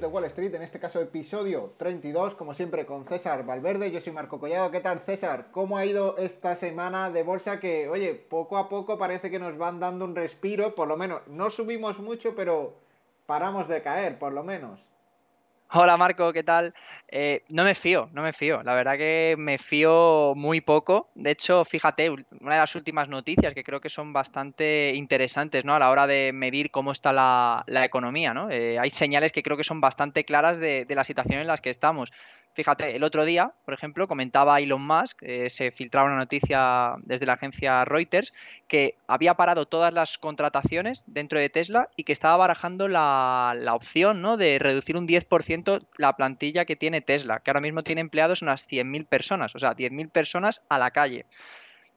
De Wall Street, en este caso episodio 32, como siempre con César Valverde, yo soy Marco Collado. ¿Qué tal César? ¿Cómo ha ido esta semana de bolsa que, oye, poco a poco parece que nos van dando un respiro, por lo menos no subimos mucho, pero paramos de caer, por lo menos? Hola Marco, ¿qué tal? Eh, no me fío, no me fío. La verdad que me fío muy poco. De hecho, fíjate, una de las últimas noticias que creo que son bastante interesantes ¿no? a la hora de medir cómo está la, economía. ¿no? Eh, hay señales que creo que son bastante claras de, de la situación en la que estamos. Fíjate, el otro día, por ejemplo, comentaba Elon Musk, eh, se filtraba una noticia desde la agencia Reuters, que había parado todas las contrataciones dentro de Tesla y que estaba barajando la, la opción ¿no? de reducir un 10% la plantilla que tiene Tesla, que ahora mismo tiene empleados unas 100.000 personas, o sea, 10.000 personas a la calle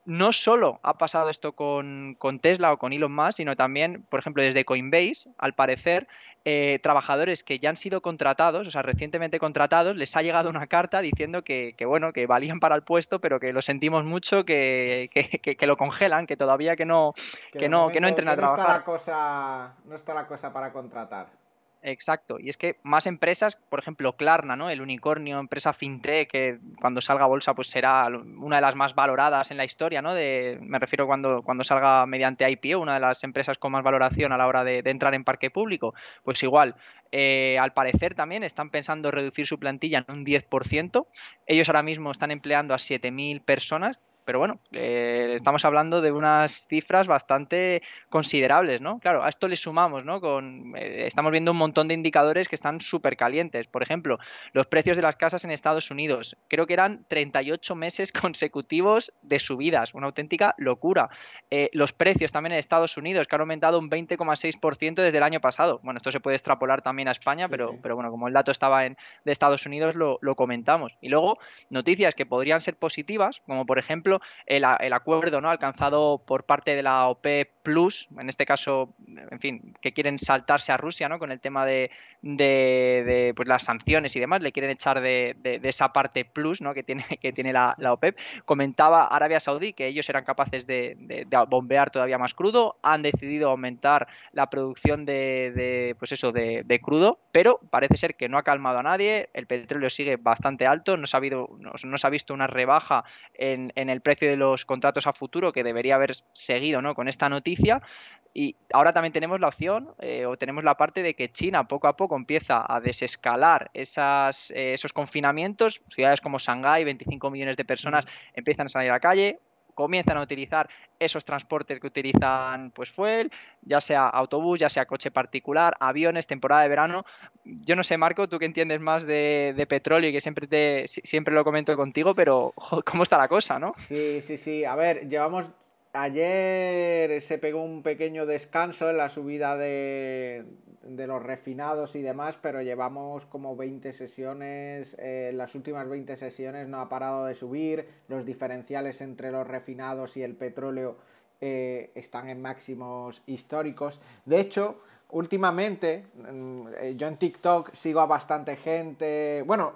no solo ha pasado esto con, Tesla o con Elon Musk, sino también, por ejemplo, desde Coinbase, al parecer, eh, trabajadores que ya han sido contratados, o sea, recientemente contratados, les ha llegado una carta diciendo que, bueno, que valían para el puesto, pero que lo sentimos mucho, que, que, lo congelan, que todavía que no, que, no, que no entren a trabajar. Está la cosa, no está la cosa para contratar. Exacto, y es que más empresas, por ejemplo, Klarna, ¿no? El unicornio, empresa fintech, que cuando salga bolsa pues será una de las más valoradas en la historia, ¿no? De, me refiero cuando, cuando salga mediante IPO, una de las empresas con más valoración a la hora de, entrar en parque público. Pues igual, eh, al parecer también están pensando reducir su plantilla en un 10%. Ellos ahora mismo están empleando a 7.000 personas, pero bueno, eh, estamos hablando de unas cifras bastante considerables, ¿no? Claro, a esto le sumamos, ¿no? Con, eh, estamos viendo un montón de indicadores que están súper calientes. Por ejemplo, los precios de las casas en Estados Unidos. Creo que eran 38 meses consecutivos de subidas, una auténtica locura. Eh, los precios también en Estados Unidos, que han aumentado un 20,6% desde el año pasado. Bueno, esto se puede extrapolar también a España, pero, pero bueno, como el dato estaba en, de Estados Unidos, lo, lo comentamos. Y luego, noticias que podrían ser positivas, como por ejemplo, el, acuerdo ¿no? alcanzado por parte de la OP Plus, en este caso, en fin, que quieren saltarse a Rusia ¿no? con el tema de, pues, las sanciones y demás, le quieren echar de, esa parte plus ¿no? que tiene, que tiene la, OPEP. Comentaba Arabia Saudí que ellos eran capaces de, bombear todavía más crudo, han decidido aumentar la producción de, pues eso, de, crudo, pero parece ser que no ha calmado a nadie, el petróleo sigue bastante alto, no se ha, habido, no, se ha visto una rebaja en, en el precio de los contratos a futuro que debería haber seguido ¿no? con esta noticia. Y ahora también tenemos la opción eh, o tenemos la parte de que China poco a poco empieza a desescalar esas, eh, esos confinamientos. Ciudades como Shanghái, 25 millones de personas empiezan a salir a la calle comienzan a utilizar esos transportes que utilizan pues fuel, ya sea autobús, ya sea coche particular, aviones, temporada de verano. Yo no sé, Marco, tú que entiendes más de, petróleo y que siempre te siempre lo comento contigo, pero ¿cómo está la cosa, no? Sí, sí, sí. A ver, llevamos ayer se pegó un pequeño descanso en la subida de, los refinados y demás, pero llevamos como 20 sesiones, eh, las últimas 20 sesiones no ha parado de subir, los diferenciales entre los refinados y el petróleo eh, están en máximos históricos. De hecho, últimamente, mm, eh, yo en TikTok sigo a bastante gente, bueno,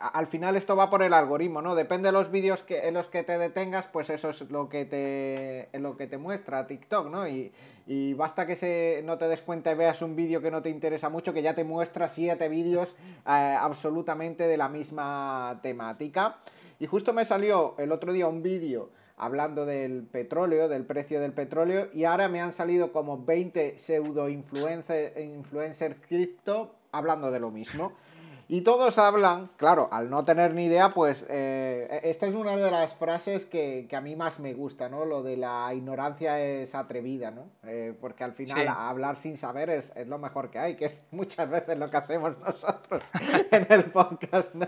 al final esto va por el algoritmo, ¿no? Depende de los vídeos que, en los que te detengas, pues eso es lo que te, lo que te muestra TikTok, ¿no? Y, basta que se, no te des cuenta y veas un vídeo que no te interesa mucho, que ya te muestra siete vídeos eh, absolutamente de la misma temática. Y justo me salió el otro día un vídeo hablando del petróleo, del precio del petróleo, y ahora me han salido como 20 pseudo influencer, influencer cripto hablando de lo mismo. Y todos hablan, claro, al no tener ni idea, pues eh, esta es una de las frases que, a mí más me gusta, ¿no? Lo de la ignorancia es atrevida, ¿no? Eh, porque al final hablar sin saber es, lo mejor que hay, que es muchas veces lo que hacemos nosotros en el podcast, ¿no?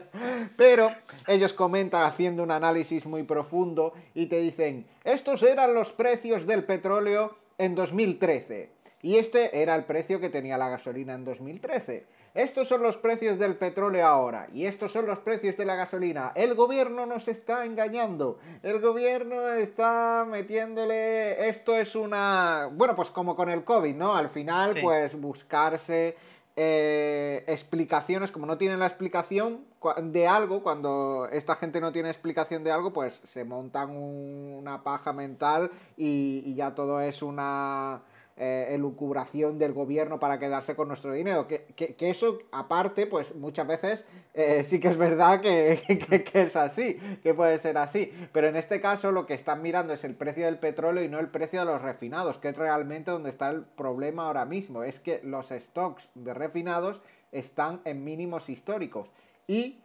Pero ellos comentan haciendo un análisis muy profundo y te dicen, estos eran los precios del petróleo en 2013. Y este era el precio que tenía la gasolina en 2013. Estos son los precios del petróleo ahora y estos son los precios de la gasolina. El gobierno nos está engañando. El gobierno está metiéndole... Esto es una... Bueno, pues como con el COVID, ¿no? Al final, pues buscarse eh, explicaciones, como no tienen la explicación de algo, cuando esta gente no tiene explicación de algo, pues se montan una paja mental y ya todo es una eh, elucubración del gobierno para quedarse con nuestro dinero. Que, eso, aparte, pues muchas veces eh, sí que es verdad que, que, es así, que puede ser así. Pero en este caso lo que están mirando es el precio del petróleo y no el precio de los refinados, que es realmente donde está el problema ahora mismo. Es que los stocks de refinados están en mínimos históricos. Y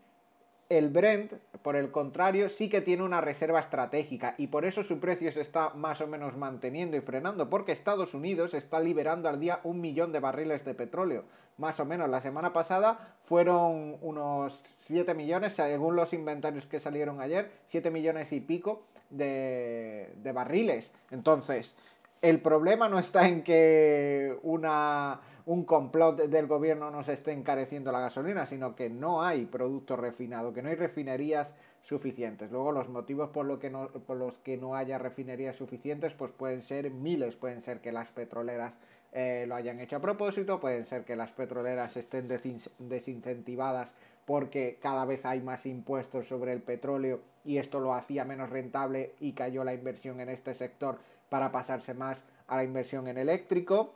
el Brent, por el contrario, sí que tiene una reserva estratégica y por eso su precio se está más o menos manteniendo y frenando, porque Estados Unidos está liberando al día un millón de barriles de petróleo. Más o menos, la semana pasada fueron unos 7 millones, según los inventarios que salieron ayer, 7 millones y pico de, de barriles. Entonces, el problema no está en que una un complot del gobierno nos esté encareciendo la gasolina, sino que no hay producto refinado, que no hay refinerías suficientes. Luego los motivos por, que no, por los que no haya refinerías suficientes pues pueden ser miles, pueden ser que las petroleras eh, lo hayan hecho a propósito, pueden ser que las petroleras estén desincentivadas porque cada vez hay más impuestos sobre el petróleo y esto lo hacía menos rentable y cayó la inversión en este sector para pasarse más a la inversión en eléctrico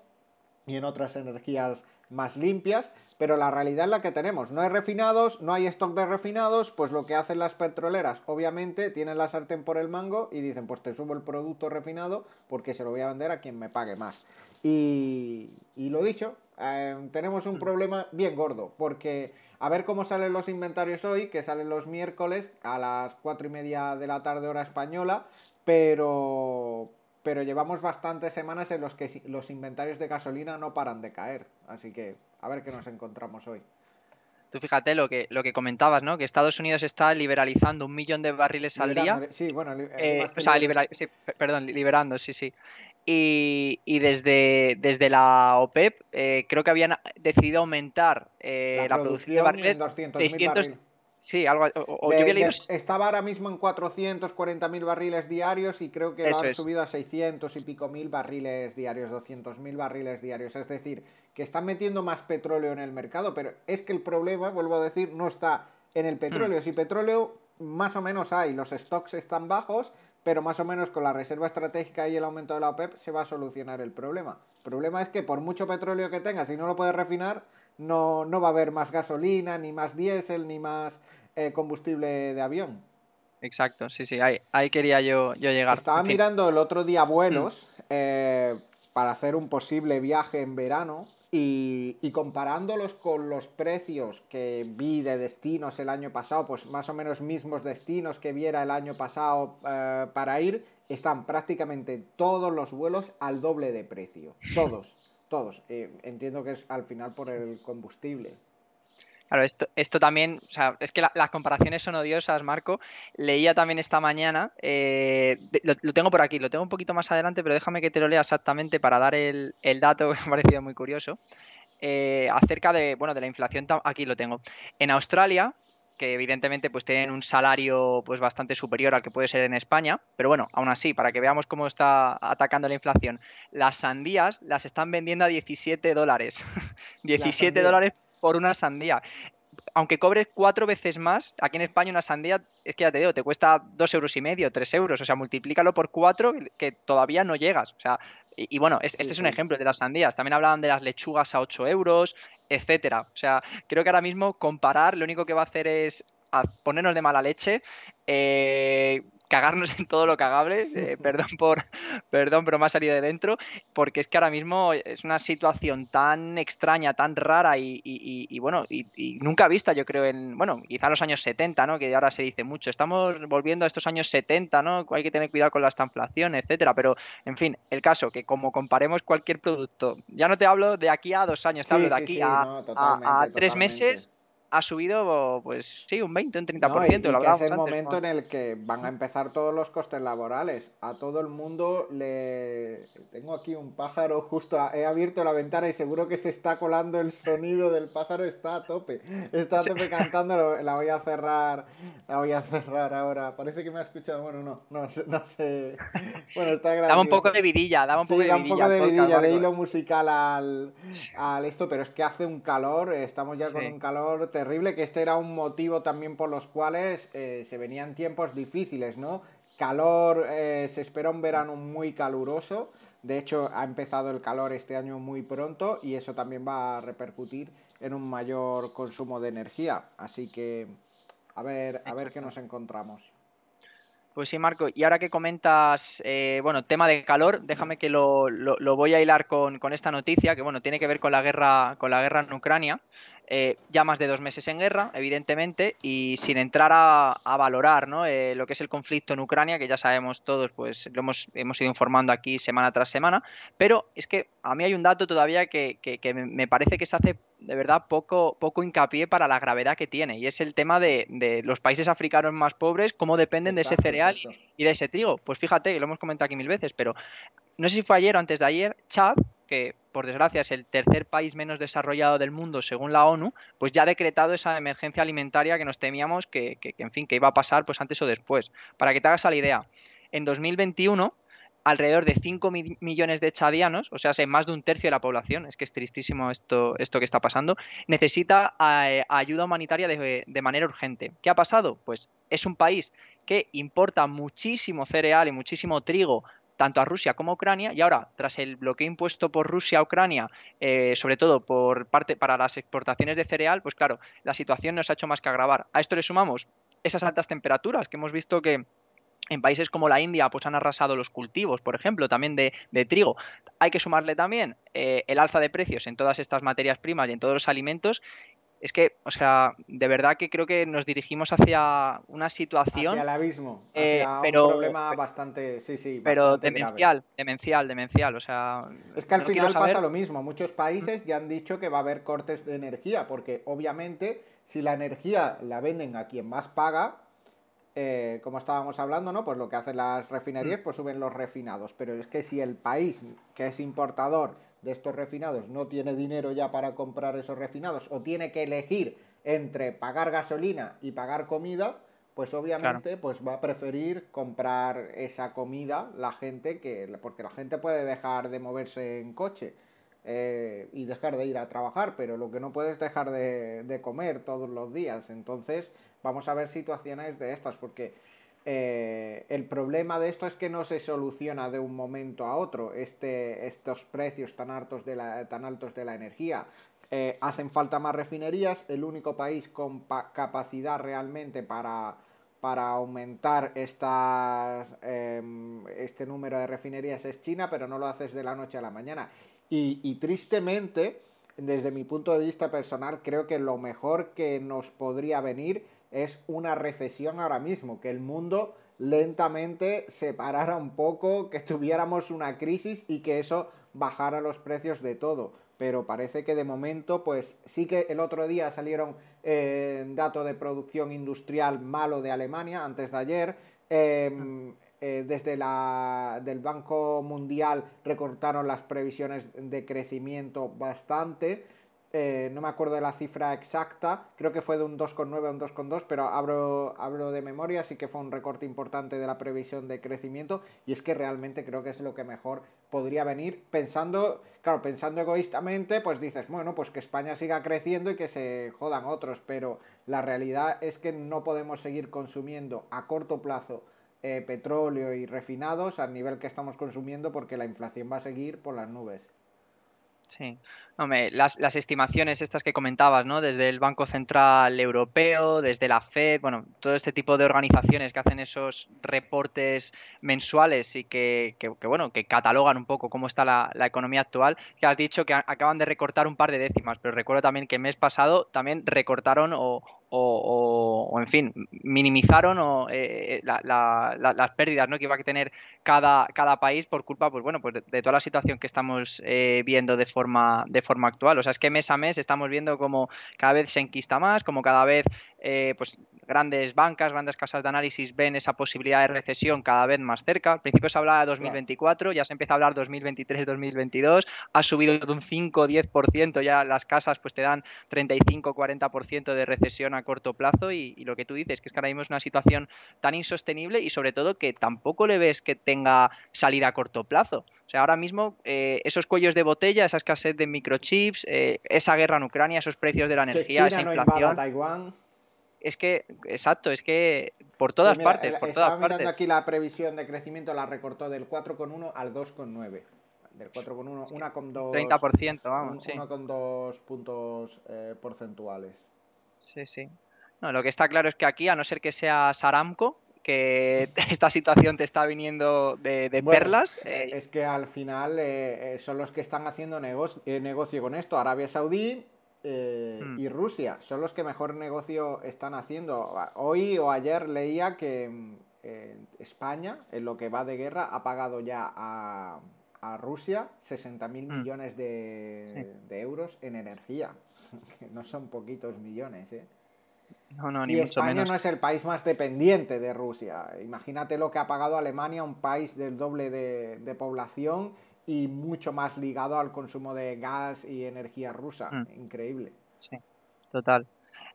y en otras energías más limpias, pero la realidad es la que tenemos. No hay refinados, no hay stock de refinados, pues lo que hacen las petroleras, obviamente, tienen la sartén por el mango y dicen, pues te subo el producto refinado porque se lo voy a vender a quien me pague más. Y, y lo dicho, eh, tenemos un problema bien gordo, porque a ver cómo salen los inventarios hoy, que salen los miércoles a las cuatro y media de la tarde hora española, pero, pero llevamos bastantes semanas en los que los inventarios de gasolina no paran de caer. Así que a ver qué nos encontramos hoy. Tú fíjate lo que, lo que comentabas, ¿no? Que Estados Unidos está liberalizando un millón de barriles al día. Sí, bueno, eh, o sea, sí, perdón, liberando, sí, sí. Y, y desde, desde la OPEP eh, creo que habían decidido aumentar eh, la, producción, de barriles 600, Sí, algo. O, estaba ahora mismo en 440.000 barriles diarios y creo que lo han subido a 600 y pico mil barriles diarios, 200.000 barriles diarios. Es decir, que están metiendo más petróleo en el mercado, pero es que el problema, vuelvo a decir, no está en el petróleo. Hmm. Si petróleo más o menos hay, los stocks están bajos, pero más o menos con la reserva estratégica y el aumento de la OPEP se va a solucionar el problema. El problema es que por mucho petróleo que tengas y no lo puedes refinar, no, no va a haber más gasolina, ni más diésel, ni más eh, combustible de avión. Exacto, sí, sí, ahí, ahí quería yo, yo llegar. Estaba mirando el otro día vuelos mm. eh, para hacer un posible viaje en verano y, y, comparándolos con los precios que vi de destinos el año pasado, pues más o menos mismos destinos que viera el año pasado eh, para ir, están prácticamente todos los vuelos al doble de precio. Todos todos. Entiendo que es al final por el combustible. Claro, esto, esto también, o sea, es que las comparaciones son odiosas, Marco. Leía también esta mañana, eh, lo, tengo por aquí, lo tengo un poquito más adelante, pero déjame que te lo lea exactamente para dar el, dato que me ha parecido muy curioso. Eh, acerca de, bueno, de la inflación, aquí lo tengo. En Australia, que evidentemente pues tienen un salario pues bastante superior al que puede ser en España, pero bueno, aún así, para que veamos cómo está atacando la inflación, las sandías las están vendiendo a 17 dólares. 17 dólares por una sandía aunque cobres cuatro veces más, aquí en España una sandía, es que ya te digo, te cuesta dos euros y medio, tres euros, o sea, multiplícalo por cuatro que todavía no llegas. O sea, y, bueno, este, es un ejemplo de las sandías. También hablaban de las lechugas a 8 euros, etcétera. O sea, creo que ahora mismo comparar lo único que va a hacer es ponernos de mala leche. Eh, cagarnos en todo lo cagable, eh, perdón por, perdón, pero me ha salido de dentro, porque es que ahora mismo es una situación tan extraña, tan rara y, bueno, y, nunca vista, yo creo, en, bueno, quizá los años 70, ¿no? Que ahora se dice mucho, estamos volviendo a estos años 70, ¿no? Hay que tener cuidado con la estanflación, etcétera, pero, en fin, el caso, que como comparemos cualquier producto, ya no te hablo de aquí a dos años, te hablo de aquí a, tres meses, ha subido, pues sí, un 20, un 30%. No, y, y que es el momento en el que van a empezar todos los costes laborales. A todo el mundo le... Tengo aquí un pájaro justo, he abierto la ventana y seguro que se está colando el sonido del pájaro, está a tope. Está a tope cantando, la voy a cerrar, la voy a cerrar ahora. Parece que me ha escuchado, bueno, no, no, no sé. Bueno, está gracioso. Daba un poco de vidilla, daba un poco sí, de vidilla. un poco de podcast, vidilla, de hilo musical al, al esto, pero es que hace un calor, estamos ya con Sí. un calor terrible, que este era un motivo también por los cuales eh, se venían tiempos difíciles, ¿no? Calor, eh, se espera un verano muy caluroso, de hecho ha empezado el calor este año muy pronto y eso también va a repercutir en un mayor consumo de energía, así que a ver, a ver qué nos encontramos. Pues sí, Marco. Y ahora que comentas, eh, bueno, tema de calor, déjame que lo, lo- lo voy a hilar con, con esta noticia, que bueno, tiene que ver con la guerra, con la guerra en Ucrania. Eh, ya más de dos meses en guerra, evidentemente, y sin entrar a, a valorar ¿no? Eh, lo que es el conflicto en Ucrania, que ya sabemos todos, pues lo hemos, hemos ido informando aquí semana tras semana. Pero es que a mí hay un dato todavía que, que- que me- parece que se hace de verdad poco, poco hincapié para la gravedad que tiene, y es el tema de, de los países africanos más pobres, cómo dependen de ese cereal exacto. y de ese trigo. Pues fíjate, lo hemos comentado aquí mil veces, pero no sé si fue ayer o antes de ayer, Chad, que por desgracia es el tercer país menos desarrollado del mundo según la ONU, pues ya ha decretado esa emergencia alimentaria que nos temíamos que, en fin, que iba a pasar pues antes o después. Para que te hagas la idea, en 2021 alrededor de 5 mi- millones de chadianos, o sea, más de un tercio de la población, es que es tristísimo esto, esto que está pasando, necesita eh, ayuda humanitaria de manera urgente. ¿Qué ha pasado? Pues es un país que importa muchísimo cereal y muchísimo trigo tanto a Rusia como a Ucrania y ahora tras el bloqueo impuesto por Rusia a Ucrania eh, sobre todo por parte para las exportaciones de cereal pues claro la situación nos ha hecho más que agravar a esto le sumamos esas altas temperaturas que hemos visto que en países como la India pues han arrasado los cultivos, por ejemplo, también de, trigo. Hay que sumarle también eh, el alza de precios en todas estas materias primas y en todos los alimentos. Es que, o sea, de verdad que creo que nos dirigimos hacia una situación, Hacia el abismo, eh, hacia pero- un problema bastante, sí, sí, pero bastante grave. demencial, demencial, demencial. O sea, Es que al no final saber- pasa lo mismo. Muchos países ya han dicho que va a haber cortes de energía, porque obviamente si la energía la venden a quien más paga, eh, como estábamos hablando, ¿no? Pues lo que hacen las refinerías, pues suben los refinados. Pero es que si el país que es importador de estos refinados no tiene dinero ya para comprar esos refinados o tiene que elegir entre pagar gasolina y pagar comida, pues obviamente pues va a preferir comprar esa comida la gente que porque la gente puede dejar de moverse en coche eh, y dejar de ir a trabajar, pero lo que no puede es dejar de, de comer todos los días. Entonces vamos a ver situaciones de estas porque eh, el problema de esto es que no se soluciona de un momento a otro este, estos precios tan altos de la, tan altos de la energía. Eh, hacen falta más refinerías, el único país con pa- capacidad realmente para, para aumentar estas, em, este número de refinerías es China, pero no lo haces de la noche a la mañana. Y tristemente, desde mi punto de vista personal, creo que lo mejor que nos podría venir es una recesión ahora mismo, que el mundo lentamente se parara un poco, que tuviéramos una crisis y que eso bajara los precios de todo. Pero parece que de momento, pues sí que el otro día salieron eh, datos de producción industrial malo de Alemania, antes de ayer. Eh, eh, desde la del Banco Mundial recortaron las previsiones de crecimiento bastante. Eh, no me acuerdo de la cifra exacta, creo que fue de un 2,9 a un 2,2, pero hablo, hablo de memoria, sí que fue un recorte importante de la previsión de crecimiento y es que realmente creo que es lo que mejor podría venir pensando, claro, pensando egoístamente, pues dices, bueno, pues que España siga creciendo y que se jodan otros, pero la realidad es que no podemos seguir consumiendo a corto plazo eh, petróleo y refinados al nivel que estamos consumiendo porque la inflación va a seguir por las nubes. Sí, Hombre, las, las estimaciones estas que comentabas, ¿no? Desde el Banco Central Europeo, desde la Fed, bueno, todo este tipo de organizaciones que hacen esos reportes mensuales y que, que- que, bueno, que catalogan un poco cómo está la, economía actual, que has dicho que acaban de recortar un par de décimas, pero recuerdo también que el mes pasado también recortaron o, o, en fin, minimizaron o, eh, las pérdidas ¿no? que iba a tener cada, cada país por culpa pues bueno, pues de, toda la situación que estamos eh, viendo de forma, de forma actual. O sea, es que mes a mes estamos viendo como cada vez se enquista más, como cada vez eh, pues grandes bancas, grandes casas de análisis ven esa posibilidad de recesión cada vez más cerca. Al principio se hablaba de 2024, ya se empieza a hablar 2023-2022, ha subido de un 5-10%, ya las casas pues te dan 35-40% de recesión a corto plazo y, lo que tú dices, que es que ahora mismo es una situación tan insostenible y sobre todo que tampoco le ves que tenga salida a corto plazo. O sea, ahora mismo eh, esos cuellos de botella, esa escasez de microchips, eh, esa guerra en Ucrania, esos precios de la energía, esa inflación es que, exacto, es que por todas partes, por todas mirando aquí la previsión de crecimiento, la recortó del 4,1 al 2,9. Del 4,1, 1,2. 30%, vamos, sí. 1,2 puntos eh, porcentuales. Sí, sí. No, lo que está claro es que aquí, a no ser que sea Saramco, que esta situación te está viniendo de, perlas. Eh, es que al final eh, son los que están haciendo negocio, negocio con esto. Arabia Saudí, eh, hmm. y Rusia son los que mejor negocio están haciendo. Hoy o ayer leía que mm, eh, España, en lo que va de guerra, ha pagado ya a, Rusia 60 mil hmm. millones de, euros en energía, que no son poquitos millones. ¿eh? y España no es el país más dependiente de Rusia. Imagínate lo que ha pagado Alemania, un país del doble de población y mucho más ligado al consumo de gas y energía rusa. Mm. Increíble. Sí, total.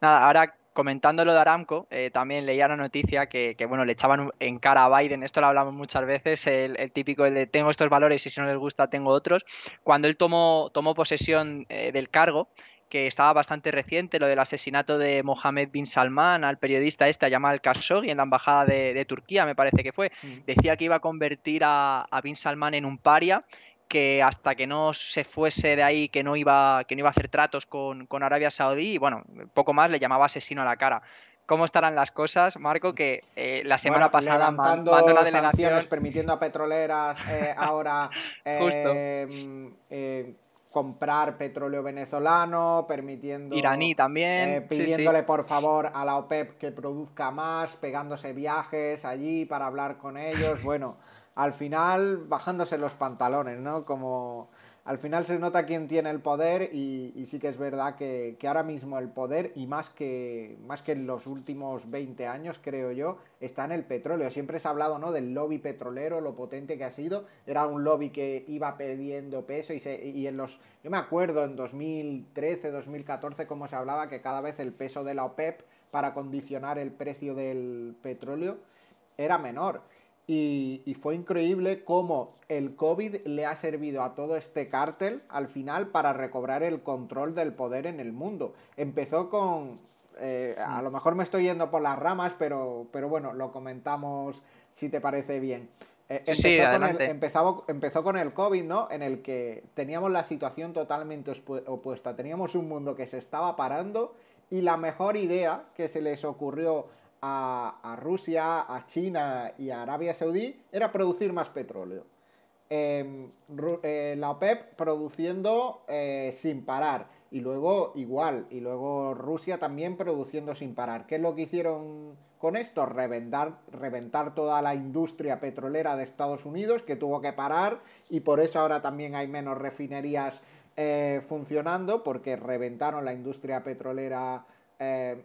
Nada, ahora comentando lo de Aramco, eh, también leía una noticia que, bueno, le echaban en cara a Biden, esto lo hablamos muchas veces, el, típico el de tengo estos valores y si no les gusta tengo otros. Cuando él tomó, tomó posesión eh, del cargo, que estaba bastante reciente, lo del asesinato de Mohammed bin Salman al periodista este, a Yamal Khashoggi, en la embajada de, Turquía, me parece que fue. Mm. Decía que iba a convertir a, bin Salman en un paria que hasta que no se fuese de ahí, que no iba, que no iba a hacer tratos con, Arabia Saudí, y bueno, poco más le llamaba asesino a la cara. ¿Cómo estarán las cosas, Marco? Que eh, la semana pasada mandando una delegación... permitiendo a petroleras eh, ahora eh, comprar petróleo venezolano, permitiendo... Iraní también. Eh, pidiéndole por favor a la OPEP que produzca más, pegándose viajes allí para hablar con ellos. Bueno, al final bajándose los pantalones, ¿no? Como al final se nota quién tiene el poder y, sí que es verdad que, ahora mismo el poder, y más que, más que en los últimos 20 años, creo yo, está en el petróleo. Siempre se ha hablado ¿no? del lobby petrolero, lo potente que ha sido. Era un lobby que iba perdiendo peso y, se, y en los... Yo me acuerdo en 2013, 2014, cómo se hablaba que cada vez el peso de la OPEP para condicionar el precio del petróleo era menor. Y, fue increíble cómo el COVID le ha servido a todo este cártel al final para recobrar el control del poder en el mundo. Empezó con... Eh, a lo mejor me estoy yendo por las ramas, pero, pero bueno, lo comentamos si te parece bien. Eh, empezó, con el, empezó, empezó, con el COVID, ¿no? En el que teníamos la situación totalmente opuesta. Teníamos un mundo que se estaba parando y la mejor idea que se les ocurrió a, Rusia, a China y a Arabia Saudí era producir más petróleo. Em, eh, la OPEP produciendo eh, sin parar y luego igual, y luego Rusia también produciendo sin parar. ¿Qué es lo que hicieron con esto? Reventar, toda la industria petrolera de Estados Unidos que tuvo que parar y por eso ahora también hay menos refinerías eh, funcionando porque reventaron la industria petrolera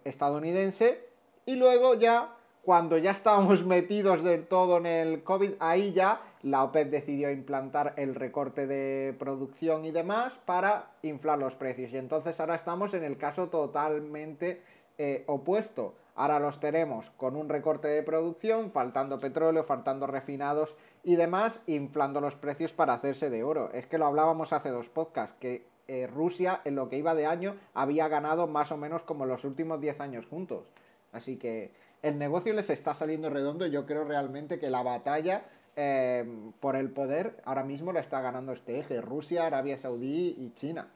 estadounidense y luego ya, cuando ya estábamos metidos del todo en el COVID, ahí ya la OPEP decidió implantar el recorte de producción y demás para inflar los precios. Y entonces ahora estamos en el caso totalmente eh, opuesto. Ahora los tenemos con un recorte de producción, faltando petróleo, faltando refinados y demás, inflando los precios para hacerse de oro. Es que lo hablábamos hace dos podcasts, que eh, Rusia en lo que iba de año había ganado más o menos como los últimos 10 años juntos. Así que el negocio les está saliendo redondo yo creo realmente que la batalla eh, por el poder ahora mismo la está ganando este eje, Rusia, Arabia Saudí y China.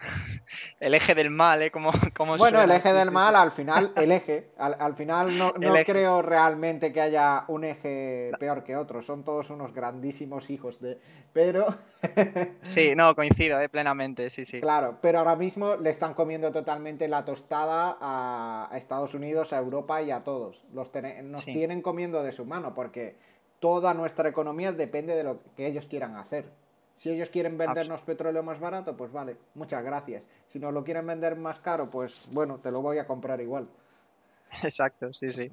el eje del mal, ¿eh? Como, como bueno, el eje del mal, al final, el eje. Al, final no, creo realmente que haya un eje peor que otro. Son todos unos grandísimos hijos de. Pero. sí, no, coincido, ¿eh? plenamente, sí, sí. Claro, pero ahora mismo le están comiendo totalmente la tostada a, Estados Unidos, a Europa y a todos. Los nos tienen comiendo de su mano porque toda nuestra economía depende de lo que ellos quieran hacer. Si ellos quieren vendernos petróleo más barato, pues vale, muchas gracias. Si nos lo quieren vender más caro, pues bueno, te lo voy a comprar igual. Exacto, sí, sí.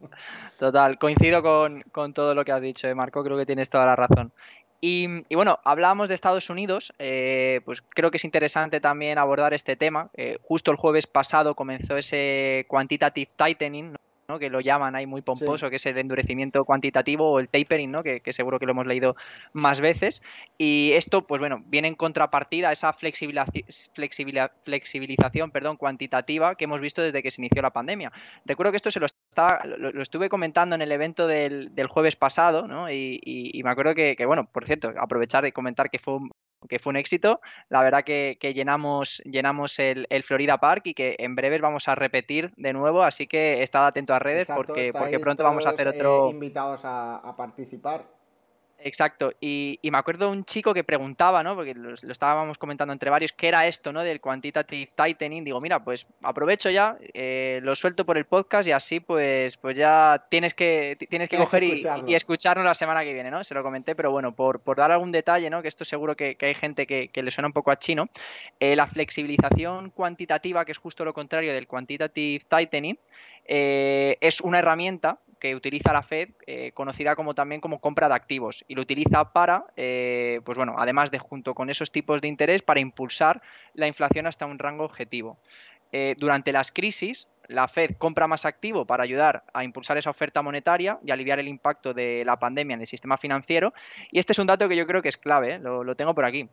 Total, coincido con, todo lo que has dicho, eh, Marco, creo que tienes toda la razón. Y, bueno, hablábamos de Estados Unidos, eh, pues creo que es interesante también abordar este tema. Eh, justo el jueves pasado comenzó ese quantitative tightening, que lo llaman ahí muy pomposo, que es el endurecimiento cuantitativo o el tapering, ¿no? que, seguro que lo hemos leído más veces. Y esto, pues bueno, viene en contrapartida a esa flexibilización perdón, cuantitativa que hemos visto desde que se inició la pandemia. Recuerdo que esto se lo, está, lo, estuve comentando en el evento del, jueves pasado, ¿no? y, me acuerdo que, que, bueno, por cierto, aprovechar de comentar que fue un, que fue un éxito. La verdad que, llenamos, llenamos el, Florida Park y que en breves vamos a repetir de nuevo, así que estad atento a redes porque, porque pronto vamos a hacer otro... Eh, invitados a participar. Exacto, y, me acuerdo un chico que preguntaba, ¿no? Porque lo, estábamos comentando entre varios, ¿qué era esto, ¿no? Del quantitative tightening. Digo, mira, pues aprovecho ya, eh, lo suelto por el podcast y así, pues, pues ya tienes que, tienes que coger y, escucharnos la semana que viene, ¿no? Se lo comenté, pero bueno, por, por dar algún detalle, ¿no? Que esto seguro que, hay gente que, le suena un poco a chino. Eh, la flexibilización cuantitativa, que es justo lo contrario del quantitative tightening, eh, es una herramienta que utiliza la Fed, eh, conocida como también como compra de activos, y lo utiliza para, eh, pues bueno, además de junto con esos tipos de interés, para impulsar la inflación hasta un rango objetivo. Eh, durante las crisis, la Fed compra más activo para ayudar a impulsar esa oferta monetaria y aliviar el impacto de la pandemia en el sistema financiero. Y este es un dato que yo creo que es clave, lo, lo tengo por aquí.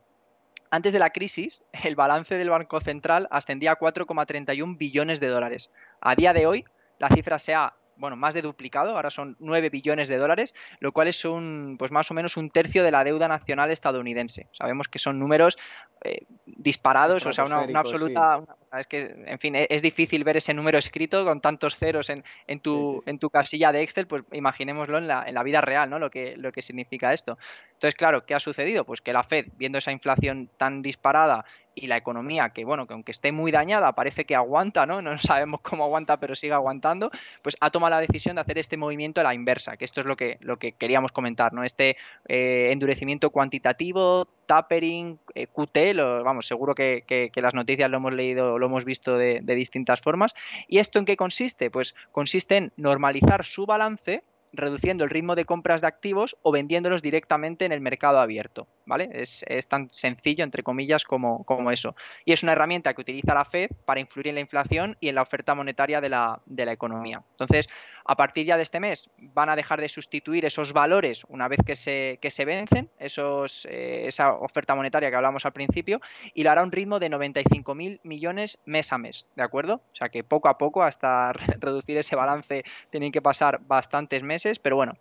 Antes de la crisis, el balance del Banco Central ascendía a 4,31 billones de dólares. A día de hoy, la cifra se ha bueno, más de duplicado, ahora son 9 billones de dólares, lo cual es un, pues más o menos un tercio de la deuda nacional estadounidense. Sabemos que son números eh, disparados, o sea, una, absoluta, es que, en fin, e-, es, difícil ver ese número escrito con tantos ceros en, en, tu, en tu casilla de Excel, pues imaginémoslo en la, en la vida real, ¿no? Lo que, lo que significa esto. Entonces, claro, ¿qué ha sucedido? Pues que la Fed, viendo esa inflación tan disparada y la economía, que bueno, que aunque esté muy dañada, parece que aguanta, ¿no? No sabemos cómo aguanta, pero sigue aguantando, pues ha tomado la decisión de hacer este movimiento a la inversa, que esto es lo que, lo que queríamos comentar, ¿no? Este eh, endurecimiento cuantitativo, tapering, eh, QT, vamos, seguro que, las noticias lo hemos leído, lo hemos visto de distintas formas. ¿Y esto en qué consiste? Pues consiste en normalizar su balance reduciendo el ritmo de compras de activos o vendiéndolos directamente en el mercado abierto. ¿vale? Es, tan sencillo, entre comillas, como, como, eso. Y es una herramienta que utiliza la Fed para influir en la inflación y en la oferta monetaria de la, de la economía. Entonces, a partir ya de este mes, van a dejar de sustituir esos valores una vez que se, que se vencen, esos, eh, esa oferta monetaria que hablamos al principio, y lo hará a un ritmo de 95.000 millones mes a mes, ¿de acuerdo? O sea que poco a poco, hasta reducir ese balance, tienen que pasar bastantes meses, pero bueno,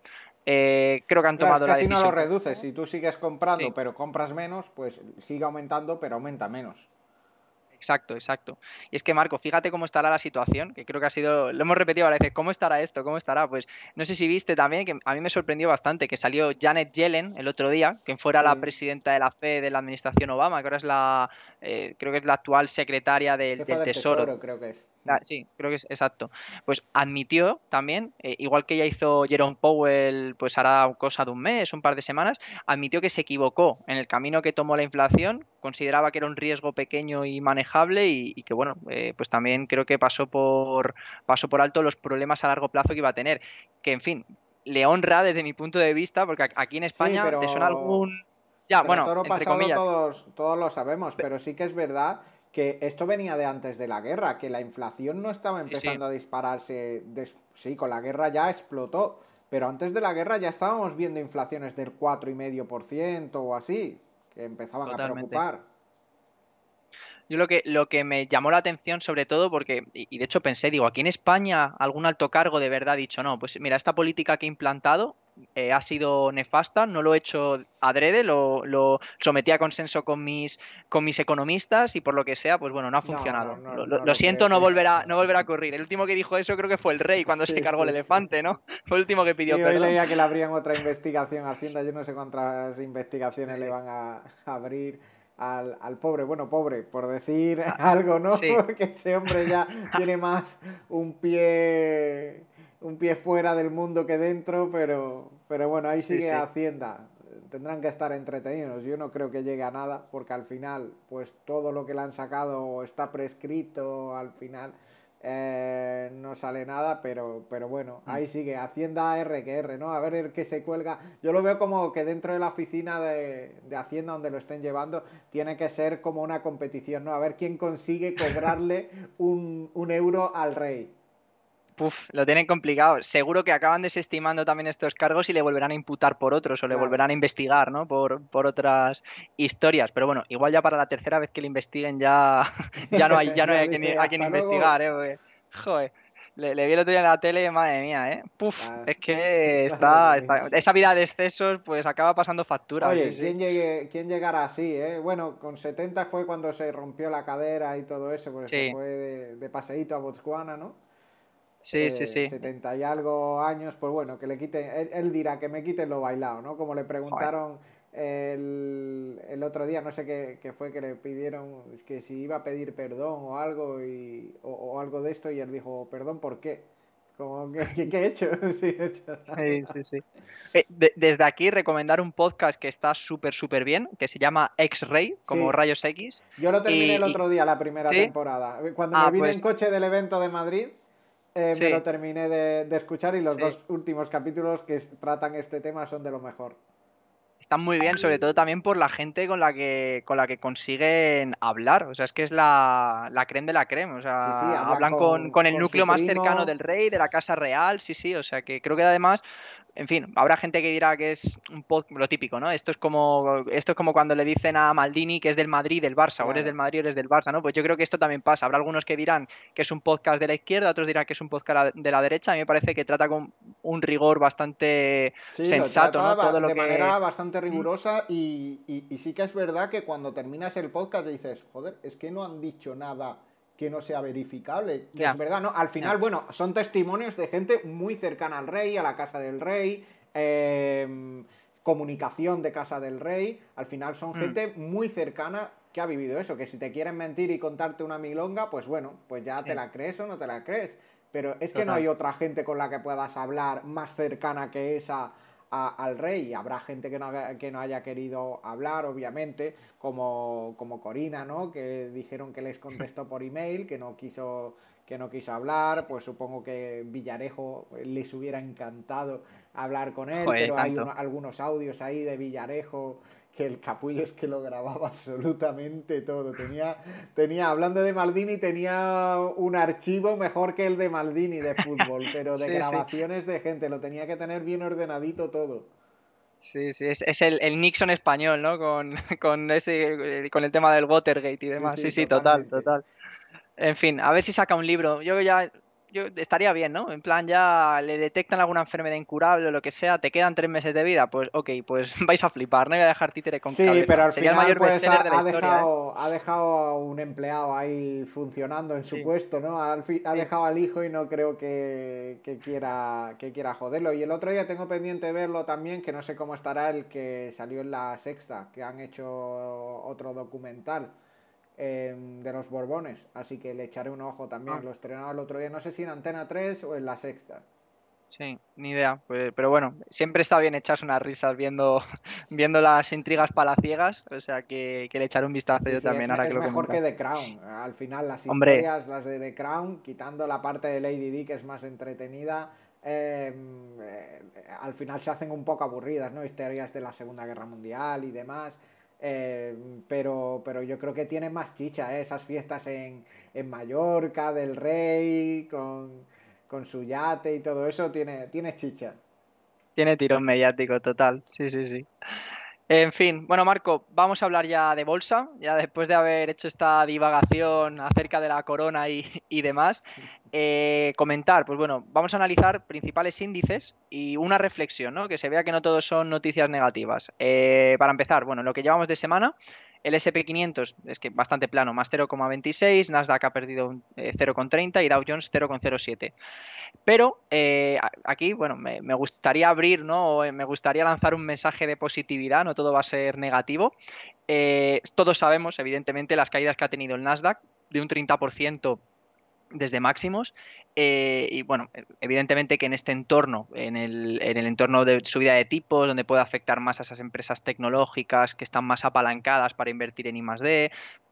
eh, creo que han tomado la decisión. Si no lo reduces, si tú sigues comprando pero compras menos, pues sigue aumentando pero aumenta menos. Exacto, exacto. Y es que, Marco, fíjate cómo estará la situación, que creo que ha sido, lo hemos repetido a veces, ¿cómo estará esto? ¿Cómo estará? Pues no sé si viste también, que a mí me sorprendió bastante, que salió Janet Yellen el otro día, que fuera la presidenta de la FED de la administración Obama, que ahora es la, eh, creo que es la actual secretaria del, tesoro. Creo que es. Ah, sí, creo que es exacto. Pues admitió también, eh, igual que ya hizo Jerome Powell, pues hará cosa de un mes, un par de semanas, admitió que se equivocó en el camino que tomó la inflación, consideraba que era un riesgo pequeño y manejable y, que bueno, eh, pues también creo que pasó por, pasó por alto los problemas a largo plazo que iba a tener. Que en fin, le honra desde mi punto de vista, porque aquí en España te suena algún... Ya, bueno, entre comillas. Todos, todos lo sabemos, pero sí que es verdad que esto venía de antes de la guerra, que la inflación no estaba empezando a dispararse, sí, con la guerra ya explotó, pero antes de la guerra ya estábamos viendo inflaciones del 4,5% o así, que empezaban a preocupar. Yo lo que, lo que me llamó la atención sobre todo porque, y, y de hecho pensé, digo, aquí en España algún alto cargo de verdad ha dicho, no, pues mira, esta política que he implantado eh, ha sido nefasta, no lo he hecho adrede, lo, lo, sometí a consenso con mis, con mis economistas y por lo que sea, pues bueno, no ha funcionado. lo, siento, no volverá, no volverá a ocurrir. El último que dijo eso creo que fue el rey cuando se cargó el elefante, ¿no? Fue el último que pidió y perdón. Hoy leía que le abrían otra investigación Hacienda, yo no sé cuántas investigaciones le van a abrir al, al, pobre, bueno, pobre, por decir algo, ¿no? que ese hombre ya tiene más un pie un pie fuera del mundo que dentro, pero, pero bueno, ahí sigue Hacienda. Tendrán que estar entretenidos. Yo no creo que llegue a nada, porque al final, pues todo lo que le han sacado está prescrito al final. Eh, no sale nada, pero, pero bueno, mm. ahí sigue, Hacienda R que R, ¿no? A ver el que se cuelga. Yo lo veo como que dentro de la oficina de, Hacienda donde lo estén llevando, tiene que ser como una competición, ¿no? A ver quién consigue cobrarle un, un euro al rey. Puf, lo tienen complicado. Seguro que acaban desestimando también estos cargos y le volverán a imputar por otros o le volverán a investigar, ¿no? Por, por, otras historias. Pero bueno, igual ya para la tercera vez que le investiguen ya, ya no hay, ya no hay a quien, investigar, ¿eh? Joder. Le, vi el otro día en la tele, madre mía, ¿eh? Puf, ah, es que está, Esa vida de excesos, pues acaba pasando factura. Oye, ¿quién, Llegue, ¿quién llegará así, eh? Bueno, con 70 fue cuando se rompió la cadera y todo eso, porque se fue de, de paseíto a Botswana, ¿no? Sí, sí, sí. 70 y algo años, pues bueno, que le quiten, él, dirá que me quiten lo bailado, ¿no? Como le preguntaron el, el, otro día, no sé qué, fue que le pidieron, que si iba a pedir perdón o algo, y, o, algo de esto, y él dijo, perdón, ¿por qué? Como, ¿qué, he hecho? sí, he hecho. Sí, sí, sí. Eh, desde aquí recomendar un podcast que está súper, súper bien, que se llama X-Ray, como rayos X. Yo lo terminé el otro día, la primera temporada. Cuando me ah, vine en pues coche del evento de Madrid, eh, me lo terminé de, escuchar y los dos últimos capítulos que tratan este tema son de lo mejor. Están muy bien, sobre todo también por la gente con la que con la que consiguen hablar. O sea, es que es la, la creme de la creme. O sea, hablan con, con, el núcleo más cercano del rey, de la casa real. Sí, sí. O sea, que creo que además en fin, habrá gente que dirá que es un poco lo típico, ¿no? Esto es como esto es como cuando le dicen a Maldini que es del Madrid, del Barça, o eres del Madrid o eres del Barça, ¿no? Pues yo creo que esto también pasa. Habrá algunos que dirán que es un podcast de la izquierda, otros dirán que es un podcast de la derecha. A mí me parece que trata con un rigor bastante sensato, ¿no? de manera bastante rigurosa y, y sí que es verdad que cuando terminas el podcast dices, joder, es que no han dicho nada que no sea verificable. Que es verdad, ¿no? Al final, bueno, son testimonios de gente muy cercana al rey, a la casa del rey, em, comunicación de casa del rey. Al final son mm. gente muy cercana que ha vivido eso. Que si te quieren mentir y contarte una milonga, pues bueno, pues ya te la crees o no te la crees. Pero es que no hay otra gente con la que puedas hablar más cercana que esa al rey. Habrá gente que no, que no haya querido hablar, obviamente, como, como Corina, ¿no? Que dijeron que les contestó por email, que no quiso que no quiso hablar, pues supongo que Villarejo les hubiera encantado hablar con él, pero hay algunos audios ahí de Villarejo que el capullo es que lo grababa absolutamente todo. Tenía, tenía, hablando de Maldini, tenía un archivo mejor que el de Maldini de fútbol, pero de grabaciones de gente, lo tenía que tener bien ordenadito todo. Sí, sí, es, el, Nixon español, ¿no? Con, con, ese, con el tema del Watergate y demás. Sí, sí, total, total. En fin, a ver si saca un libro. Yo ya yo estaría bien, ¿no? En plan, ya le detectan alguna enfermedad incurable o lo que sea, te quedan tres meses de vida, pues ok, pues vais a flipar, no voy a dejar títere con Sí, pero al final pues, ha, ha, dejado, ¿eh? ha dejado a un empleado ahí funcionando en su puesto, ¿no? ha dejado al hijo y no creo que, que, quiera, que quiera joderlo. Y el otro día tengo pendiente verlo también, que no sé cómo estará el que salió en la sexta, que han hecho otro documental Em, de los Borbones. Así que le echaré un ojo también. Ah. Lo estrenaba el otro día, no sé si en Antena 3 o en la sexta. Sí, ni idea. Pues, pero bueno, siempre está bien echarse unas risas viendo, viendo las intrigas palaciegas. O sea que, que le echaré un vistazo yo también. Es, ahora que mejor que The Crown. Al final, las historias, las de The Crown, quitando la parte de Lady Di que es más entretenida. Em, eh, al final se hacen un poco aburridas, ¿no? Historias de la Segunda Guerra Mundial y demás. Eh, pero, pero yo creo que tiene más chicha, ¿eh? esas fiestas en, en, Mallorca, del rey, con, con, su yate y todo eso, tiene, tiene chicha. Tiene tirón mediático total, sí, sí, sí. En fin, bueno Marco, vamos a hablar ya de bolsa, ya después de haber hecho esta divagación acerca de la corona y, demás, eh, comentar, pues bueno, vamos a analizar principales índices y una reflexión, ¿no? Que se vea que no todos son noticias negativas. Eh, para empezar, bueno, lo que llevamos de semana, el SP500 es que bastante plano, más 0,26, Nasdaq ha perdido 0,30 eh, y Dow Jones 0,07. Pero eh, aquí, bueno, me, gustaría abrir, ¿no? Eh, me gustaría lanzar un mensaje de positividad, no todo va a ser negativo. todos sabemos, evidentemente, las caídas que ha tenido el Nasdaq de un 30% desde máximos. Eh, y bueno, evidentemente que en este entorno, en el, entorno de subida de tipos, donde puede afectar más a esas empresas tecnológicas que están más apalancadas para invertir en I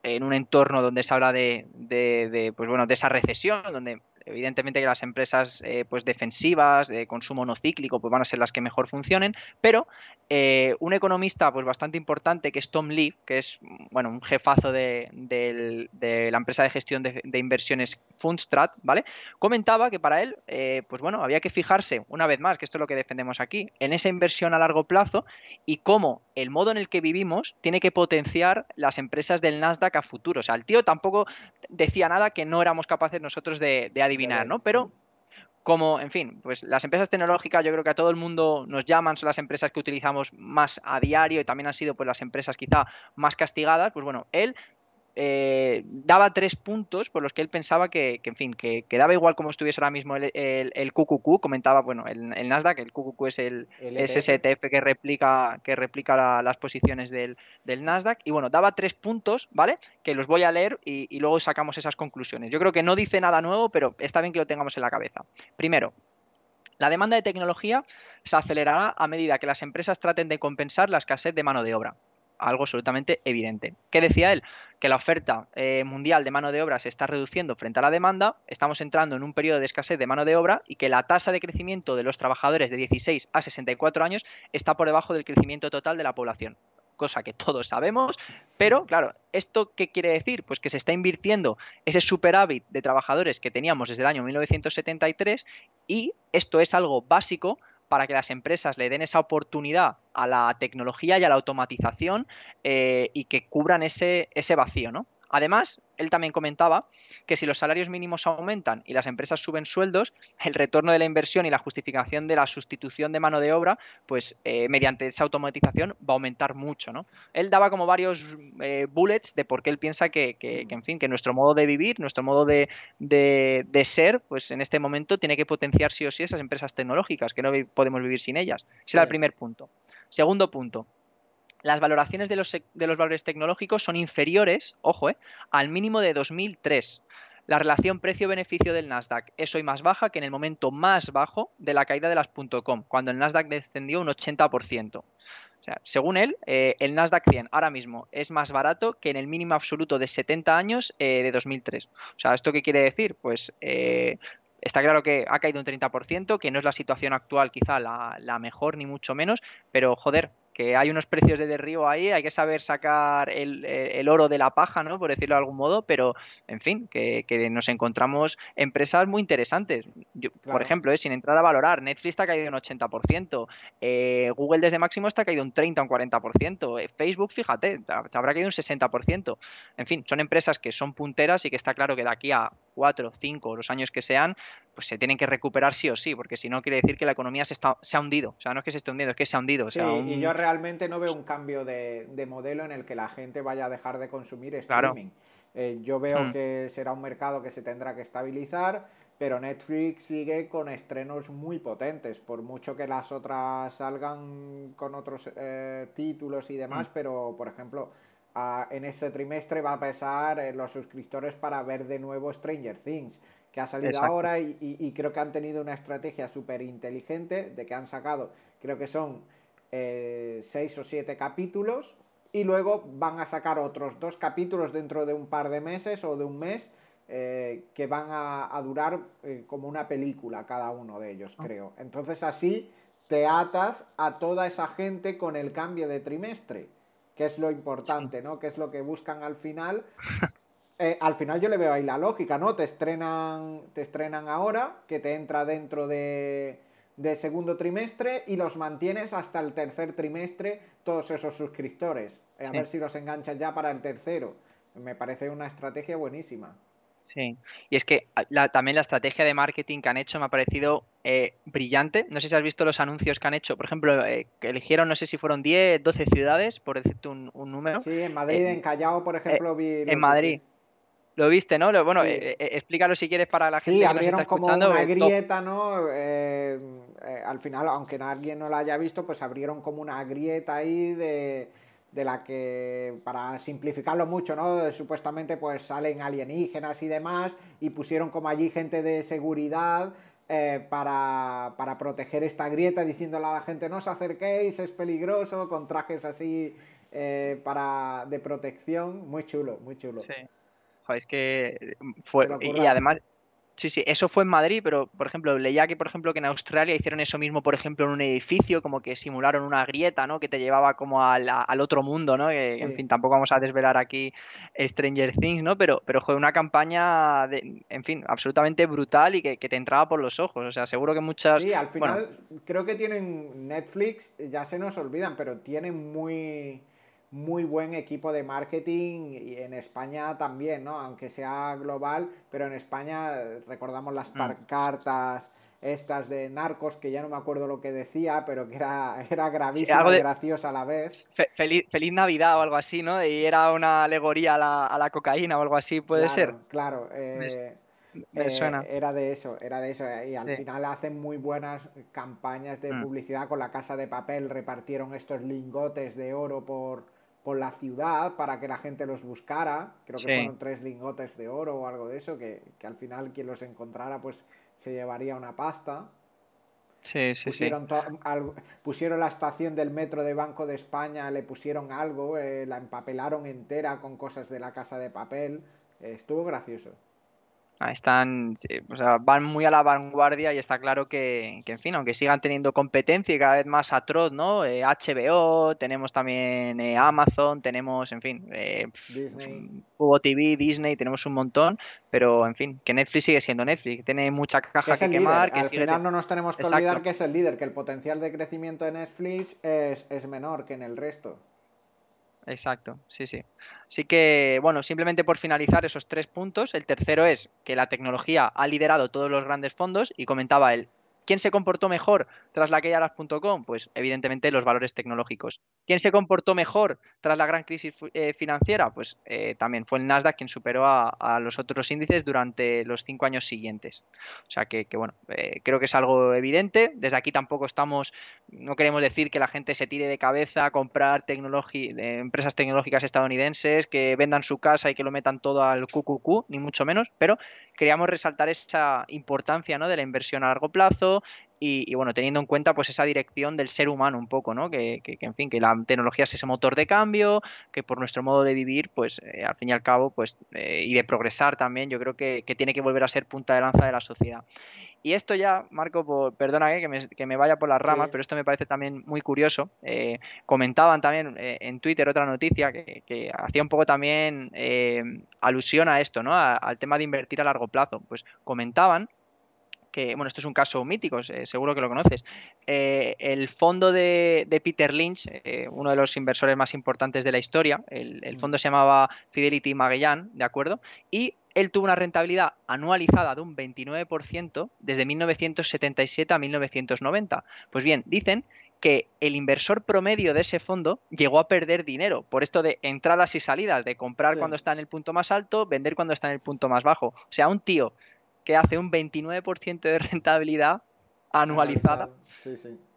en un entorno donde se habla de, de, pues bueno, de esa recesión, donde Evidentemente que las empresas eh, pues defensivas, de consumo no cíclico, pues van a ser las que mejor funcionen, pero eh, un economista pues bastante importante que es Tom Lee, que es bueno, un jefazo de, la empresa de gestión de, inversiones Fundstrat, ¿vale? Comentaba que para él, eh, pues bueno, había que fijarse, una vez más, que esto es lo que defendemos aquí, en esa inversión a largo plazo y cómo el modo en el que vivimos tiene que potenciar las empresas del Nasdaq a futuro. O sea, el tío tampoco decía nada que no éramos capaces nosotros de, adivinar, ¿no? Pero como, en fin, pues las empresas tecnológicas yo creo que a todo el mundo nos llaman, son las empresas que utilizamos más a diario y también han sido pues las empresas quizá más castigadas, pues bueno, él eh, daba tres puntos por los que él pensaba que, en fin, que, daba igual como estuviese ahora mismo el, el, QQQ, comentaba, bueno, el, el, Nasdaq, el QQQ es el, SSTF que replica, que replica las posiciones del, Nasdaq, y bueno, daba tres puntos, ¿vale? Que los voy a leer y, y luego sacamos esas conclusiones. Yo creo que no dice nada nuevo, pero está bien que lo tengamos en la cabeza. Primero, la demanda de tecnología se acelerará a medida que las empresas traten de compensar la escasez de mano de obra algo absolutamente evidente. ¿Qué decía él? Que la oferta eh, mundial de mano de obra se está reduciendo frente a la demanda, estamos entrando en un periodo de escasez de mano de obra y que la tasa de crecimiento de los trabajadores de 16 a 64 años está por debajo del crecimiento total de la población cosa que todos sabemos, pero claro, ¿esto qué quiere decir? Pues que se está invirtiendo ese superávit de trabajadores que teníamos desde el año 1973 y esto es algo básico para que las empresas le den esa oportunidad a la tecnología y a la automatización eh, y que cubran ese, ese vacío, ¿no? Además, él también comentaba que si los salarios mínimos aumentan y las empresas suben sueldos, el retorno de la inversión y la justificación de la sustitución de mano de obra, pues eh, mediante esa automatización va a aumentar mucho. ¿no? Él daba como varios eh, bullets de por qué él piensa que, en fin, que nuestro modo de vivir, nuestro modo de, ser, pues en este momento tiene que potenciar sí o sí esas empresas tecnológicas, que no podemos vivir sin ellas. Ese era el primer punto. Segundo punto, las valoraciones de los, de los valores tecnológicos son inferiores, ojo, eh, al mínimo de 2003. La relación precio-beneficio del Nasdaq es hoy más baja que en el momento más bajo de la caída de las .com, cuando el Nasdaq descendió un 80%. O sea, según él, eh, el Nasdaq 100 ahora mismo es más barato que en el mínimo absoluto de 70 años eh, de 2003. O sea, ¿esto qué quiere decir? Pues está claro que ha caído un 30%, que no es la situación actual quizá la, la mejor ni mucho menos, pero joder, que hay unos precios de derribo ahí, hay que saber sacar el, oro de la paja, ¿no? Por decirlo de algún modo, pero en fin, que, nos encontramos empresas muy interesantes. Por ejemplo, ¿eh? sin entrar a valorar, Netflix ha caído un 80%, eh, Google desde máximo está caído un 30 o un 40%, eh, Facebook, fíjate, habrá caído un 60%. En fin, son empresas que son punteras y que está claro que de aquí a cuatro, cinco, los años que sean, pues se tienen que recuperar sí o sí, porque si no quiere decir que la economía se, está, se ha hundido. O sea, no es que se esté hundiendo, es que se ha hundido. Sí, y yo realmente no veo un cambio de, modelo en el que la gente vaya a dejar de consumir streaming. Eh, yo veo hmm. que será un mercado que se tendrá que estabilizar, pero Netflix sigue con estrenos muy potentes, por mucho que las otras salgan con otros eh, títulos y demás, hmm. pero por ejemplo en este trimestre va a pesar eh, los suscriptores para ver de nuevo Stranger Things, que ha salido ahora y, creo que han tenido una estrategia súper inteligente de que han sacado, creo que son eh, seis o siete capítulos y luego van a sacar otros dos capítulos dentro de un par de meses o de un mes eh, que van a, durar como una película cada uno de ellos, ah. creo. Entonces así te atas a toda esa gente con el cambio de trimestre que es lo importante, ¿no? Que es lo que buscan al final. Eh, al final yo le veo ahí la lógica, ¿no? Te estrenan, te estrenan ahora, que te entra dentro de, de segundo trimestre y los mantienes hasta el tercer trimestre todos esos suscriptores. A ver si los enganchas ya para el tercero. Me parece una estrategia buenísima. Sí, y es que ah, también la estrategia de marketing que han hecho me ha parecido eh, brillante. No sé si has visto los anuncios que han hecho. Por ejemplo, eh, que eligieron, no sé si fueron 10, 12 ciudades, por decirte un, número. Sí, en Madrid, en Callao, por ejemplo, vi. En Madrid. Lo viste, ¿no? bueno, eh, explícalo si quieres para la gente que nos está como una grieta, ¿no? al final, aunque alguien no la haya visto, pues abrieron como una grieta ahí de de la que, para simplificarlo mucho, ¿no? Supuestamente pues salen alienígenas y demás y pusieron como allí gente de seguridad eh, para, proteger esta grieta diciéndole a la gente no os acerquéis, es peligroso, con trajes así eh, para, de protección, muy chulo, muy chulo. Sí. Es que fue, y además Sí, sí, eso fue en Madrid, pero por ejemplo, leía que por ejemplo que en Australia hicieron eso mismo, por ejemplo, en un edificio, como que simularon una grieta, ¿no? Que te llevaba como al, otro mundo, ¿no? En fin, tampoco vamos a desvelar aquí Stranger Things, ¿no? Pero, pero fue una campaña, de, en fin, absolutamente brutal y que, te entraba por los ojos. O sea, seguro que muchas. Sí, al final creo que tienen Netflix, ya se nos olvidan, pero tienen muy muy buen equipo de marketing y en España también, ¿no? Aunque sea global, pero en España eh, recordamos las mm. cartas estas de narcos, que ya no me acuerdo lo que decía, pero que era, era gravísima y graciosa a la vez. Feliz, feliz, Navidad o algo así, ¿no? Y era una alegoría a la, cocaína o algo así, ¿puede ser? Claro, eh, eh, suena. era de eso, era de eso. Y al final hacen muy buenas campañas de mm. publicidad con la casa de papel, repartieron estos lingotes de oro por por la ciudad para que la gente los buscara. Creo que fueron tres lingotes de oro o algo de eso, que, al final quien los encontrara pues se llevaría una pasta. Sí, sí, pusieron sí. pusieron la estación del metro de Banco de España, le pusieron algo, eh, la empapelaron entera con cosas de la casa de papel. estuvo gracioso están, o sea, van muy a la vanguardia y está claro que, en fin, aunque sigan teniendo competencia y cada vez más atroz, ¿no? HBO, eh, tenemos también eh, Amazon, tenemos, en fin, eh, Disney. Hugo TV, Disney, tenemos un montón, pero en fin, que Netflix sigue siendo Netflix, tiene mucha caja que, quemar. Que Al final no nos tenemos que olvidar que es el líder, que el potencial de crecimiento de Netflix es, es menor que en el resto. Exacto, sí, sí. Así que, bueno, simplemente por finalizar esos tres puntos, el tercero es que la tecnología ha liderado todos los grandes fondos y comentaba él, ¿Quién se comportó mejor tras la las.com? Pues evidentemente los valores tecnológicos. ¿Quién se comportó mejor tras la gran crisis eh, financiera? Pues eh, también fue el Nasdaq quien superó a, los otros índices durante los cinco años siguientes. O sea que, bueno, eh, creo que es algo evidente. Desde aquí tampoco estamos, no queremos decir que la gente se tire de cabeza a comprar empresas tecnológicas estadounidenses que vendan su casa y que lo metan todo al QQQ, ni mucho menos, pero queríamos resaltar esa importancia ¿no? de la inversión a largo plazo y, bueno, teniendo en cuenta pues esa dirección del ser humano un poco, ¿no? Que, en fin, que la tecnología es ese motor de cambio, que por nuestro modo de vivir, pues eh, al fin y al cabo, pues, eh, y de progresar también, yo creo que, tiene que volver a ser punta de lanza de la sociedad. Y esto ya, Marco, perdona eh, que, me, vaya por las ramas, pero esto me parece también muy curioso. comentaban también en Twitter otra noticia que, hacía un poco también alusión a esto, ¿no? al tema de invertir a largo plazo. Pues comentaban que, bueno, esto es un caso mítico, seguro que lo conoces. Eh, el fondo de, Peter Lynch, eh, uno de los inversores más importantes de la historia, el, fondo se llamaba Fidelity Magellan, ¿de acuerdo? Y él tuvo una rentabilidad anualizada de un 29% desde 1977 a 1990. Pues bien, dicen que el inversor promedio de ese fondo llegó a perder dinero por esto de entradas y salidas, de comprar cuando está en el punto más alto, vender cuando está en el punto más bajo. O sea, un tío que hace un 29% de rentabilidad anualizada.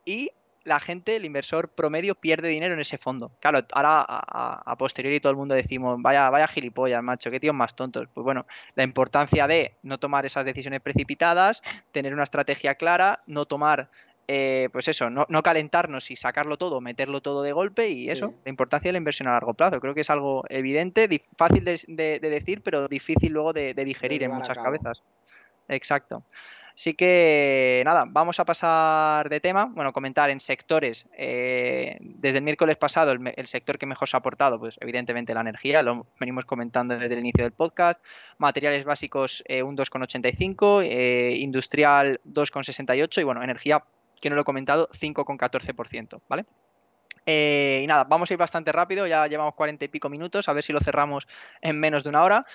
Y la gente, el inversor promedio, pierde dinero en ese fondo. Claro, ahora a, posteriori todo el mundo decimos, vaya, vaya gilipollas, macho, qué tíos más tontos. Pues bueno, la importancia de no tomar esas decisiones precipitadas, tener una estrategia clara, no tomar eh, pues eso, no, calentarnos y sacarlo todo, meterlo todo de golpe y eso, la importancia de la inversión a largo plazo. Creo que es algo evidente, fácil de, decir, pero difícil luego de, digerir en muchas cabezas. Exacto. Así que nada, vamos a pasar de tema. Bueno, comentar en sectores. Eh, desde el miércoles pasado, el, sector que mejor se ha aportado, pues evidentemente la energía, lo venimos comentando desde el inicio del podcast. Materiales básicos, eh, un 2,85, eh, industrial 2,68 y bueno, energía que no lo he comentado, 5,14%, ¿vale? Eh, y nada, vamos a ir bastante rápido, ya llevamos 40 y pico minutos, a ver si lo cerramos en menos de una hora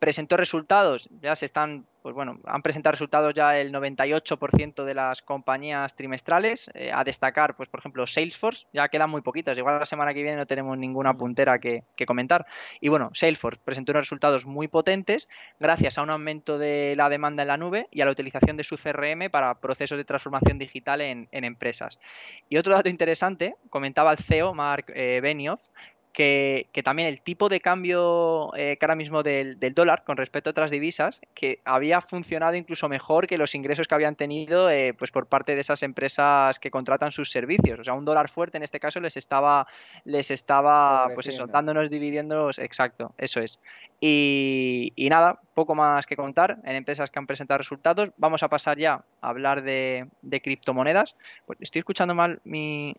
presentó resultados, ya se están, pues bueno, han presentado resultados ya el 98% de las compañías trimestrales, eh, a destacar, pues por ejemplo, Salesforce, ya quedan muy poquitas, igual la semana que viene no tenemos ninguna puntera que, comentar. Y bueno, Salesforce presentó unos resultados muy potentes gracias a un aumento de la demanda en la nube y a la utilización de su CRM para procesos de transformación digital en, empresas. Y otro dato interesante, comentaba el CEO, Mark eh, Benioff, que, también el tipo de cambio eh, que ahora mismo del, dólar con respecto a otras divisas, que había funcionado incluso mejor que los ingresos que habían tenido eh, pues por parte de esas empresas que contratan sus servicios. O sea, un dólar fuerte en este caso les estaba, les estaba pues eso, dándonos dividendos, exacto, eso es. Y, nada, poco más que contar en empresas que han presentado resultados. Vamos a pasar ya a hablar de, de criptomonedas. Pues estoy escuchando mal mi,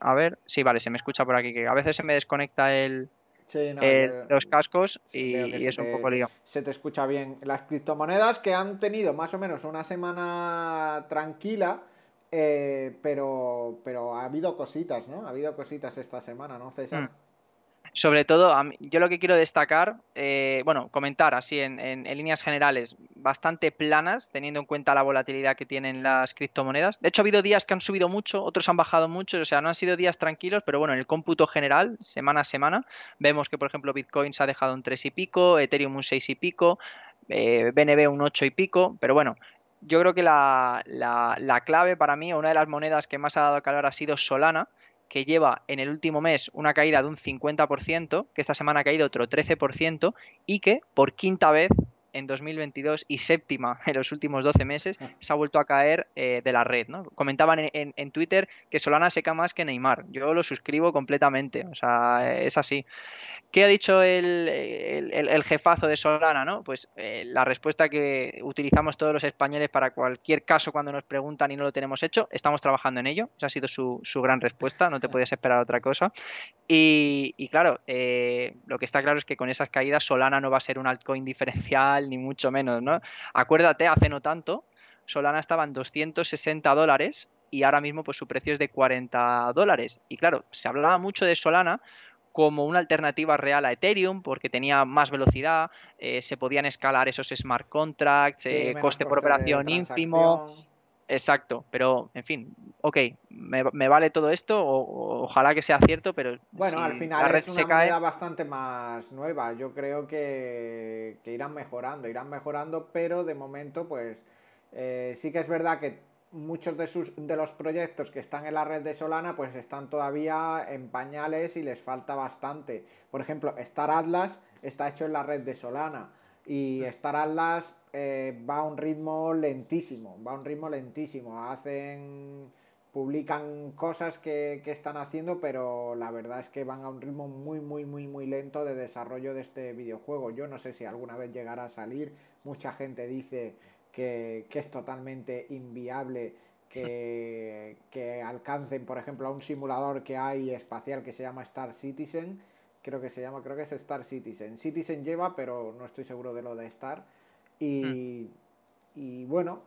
a ver, sí, vale, se me escucha por aquí, que a veces se me desconecta el, los cascos y, es un poco lío. Se te escucha bien. Las criptomonedas que han tenido más o menos una semana tranquila, eh, pero, pero ha habido cositas, ¿no? Ha habido cositas esta semana, ¿no, César? Mm. Sobre todo, yo lo que quiero destacar, eh, bueno, comentar así en, líneas generales, bastante planas, teniendo en cuenta la volatilidad que tienen las criptomonedas. De hecho, ha habido días que han subido mucho, otros han bajado mucho, o sea, no han sido días tranquilos, pero bueno, en el cómputo general, semana a semana, vemos que, por ejemplo, Bitcoin se ha dejado un 3 y pico, Ethereum un 6 y pico, BNB eh, un 8 y pico, pero bueno, yo creo que la, la, clave para mí, una de las monedas que más ha dado calor ha sido Solana, que lleva en el último mes una caída de un 50%, que esta semana ha caído otro 13% y que por quinta vez en 2022 y séptima en los últimos 12 meses ah. se ha vuelto a caer eh, de la red. ¿no? Comentaban en, en, Twitter que Solana seca más que Neymar. Yo lo suscribo completamente. O sea, es así. ¿Qué ha dicho el, jefazo de Solana? ¿no? Pues eh, la respuesta que utilizamos todos los españoles para cualquier caso cuando nos preguntan y no lo tenemos hecho, estamos trabajando en ello. Esa ha sido su, gran respuesta, no te puedes esperar otra cosa. Y, claro, eh, lo que está claro es que con esas caídas Solana no va a ser un altcoin diferencial, ni mucho menos. ¿no? Acuérdate, hace no tanto, Solana estaba en 260 dólares y ahora mismo pues su precio es de 40 dólares. Y claro, se hablaba mucho de Solana como una alternativa real a Ethereum porque tenía más velocidad, eh, se podían escalar esos smart contracts, eh, coste por operación ínfimo. Exacto, pero en fin, ok, me, vale todo esto, o, ojalá que sea cierto, pero. Bueno, al final es una moneda bastante más nueva. Yo creo que, irán mejorando, irán mejorando, pero de momento, pues eh, sí que es verdad que muchos de, sus, de los proyectos que están en la red de Solana pues están todavía en pañales y les falta bastante. Por ejemplo, Star Atlas está hecho en la red de Solana y Star Atlas eh, va a un ritmo lentísimo, va a un ritmo lentísimo. Hacen, publican cosas que, están haciendo, pero la verdad es que van a un ritmo muy, muy, muy, muy lento de desarrollo de este videojuego. Yo no sé si alguna vez llegará a salir. Mucha gente dice que, es totalmente inviable que, alcancen, por ejemplo, a un simulador que hay espacial que se llama Star Citizen. Creo que se llama, creo que es Star Citizen. Citizen lleva, pero no estoy seguro de lo de Star. Y, hmm. y bueno,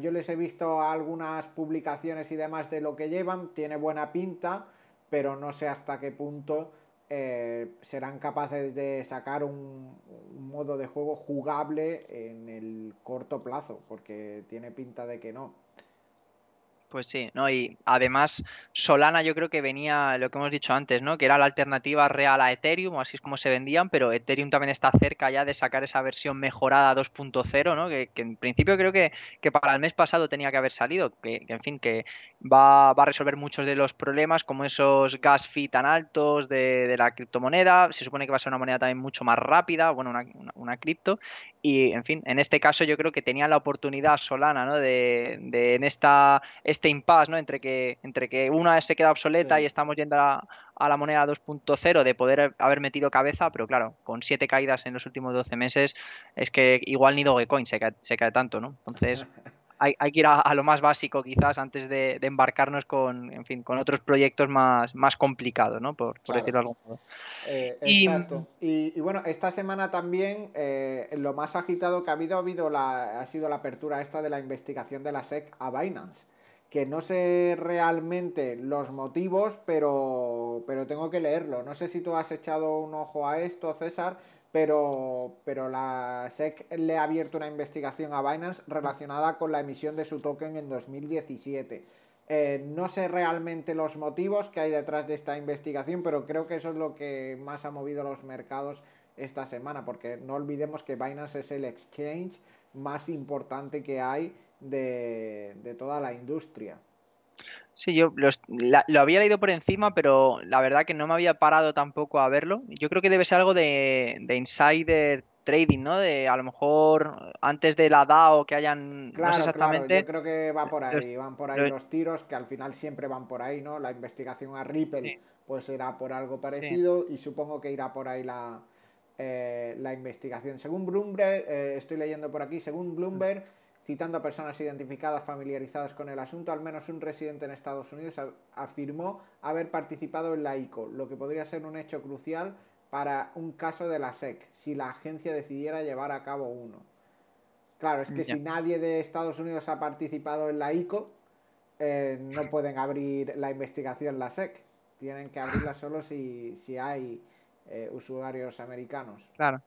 yo les he visto algunas publicaciones y demás de lo que llevan. Tiene buena pinta, pero no sé hasta qué punto eh, serán capaces de sacar un, modo de juego jugable en el corto plazo, porque tiene pinta de que no. Pues sí, ¿no? Y además Solana yo creo que venía, lo que hemos dicho antes, ¿no? Que era la alternativa real a Ethereum, así es como se vendían, pero Ethereum también está cerca ya de sacar esa versión mejorada 2.0, ¿no? Que, en principio creo que, para el mes pasado tenía que haber salido, que, en fin, que va, a resolver muchos de los problemas, como esos gas fee tan altos de, la criptomoneda, se supone que va a ser una moneda también mucho más rápida, bueno, una, una, cripto, y en fin, en este caso yo creo que tenía la oportunidad Solana, ¿no? De, de en esta este impasse, ¿no? Entre que, entre que una se queda obsoleta y estamos yendo a, la moneda 2.0 de poder haber metido cabeza, pero claro, con siete caídas en los últimos 12 meses, es que igual ni Dogecoin se cae, se cae tanto, ¿no? Entonces, hay, que ir a, lo más básico quizás antes de, embarcarnos con, en fin, con otros proyectos más, más complicados, ¿no? Por, decirlo de algún modo. Eh, exacto. Y, bueno, esta semana también eh, lo más agitado que ha habido, ha, habido la, ha sido la apertura esta de la investigación de la SEC a Binance que no sé realmente los motivos, pero, pero tengo que leerlo. No sé si tú has echado un ojo a esto, César, pero, pero la SEC le ha abierto una investigación a Binance relacionada con la emisión de su token en 2017. Eh, no sé realmente los motivos que hay detrás de esta investigación, pero creo que eso es lo que más ha movido los mercados esta semana, porque no olvidemos que Binance es el exchange más importante que hay de, toda la industria. Sí, yo lo había leído por encima, pero la verdad que no me había parado tampoco a verlo. Yo creo que debe ser algo de, insider trading, ¿no? De a lo mejor antes de la DAO que hayan. Claro, exactamente. Yo creo que va por ahí, van por ahí los tiros, que al final siempre van por ahí, ¿no? La investigación a Ripple, pues irá por algo parecido y supongo que irá por ahí la, eh, la investigación. Según Bloomberg, eh, estoy leyendo por aquí, según Bloomberg. Citando a personas identificadas familiarizadas con el asunto, al menos un residente en Estados Unidos afirmó haber participado en la ICO, lo que podría ser un hecho crucial para un caso de la SEC, si la agencia decidiera llevar a cabo uno. Claro, es que si nadie de Estados Unidos ha participado en la ICO, eh, no pueden abrir la investigación la SEC. Tienen que abrirla solo si, si hay eh, usuarios americanos. Claro.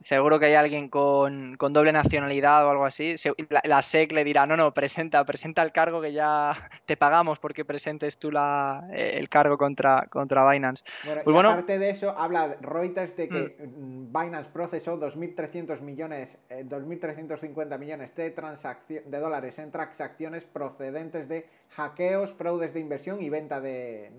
Seguro que hay alguien con, doble nacionalidad o algo así. La, SEC le dirá, no, no, presenta, presenta el cargo que ya te pagamos porque presentes tú la, eh, el cargo contra, contra Binance. Bueno, pues aparte de eso, habla Reuters de que mm. Binance procesó 2.300 millones, 2.350 eh, millones de, de dólares en transacciones procedentes de hackeos, fraudes de inversión y venta de,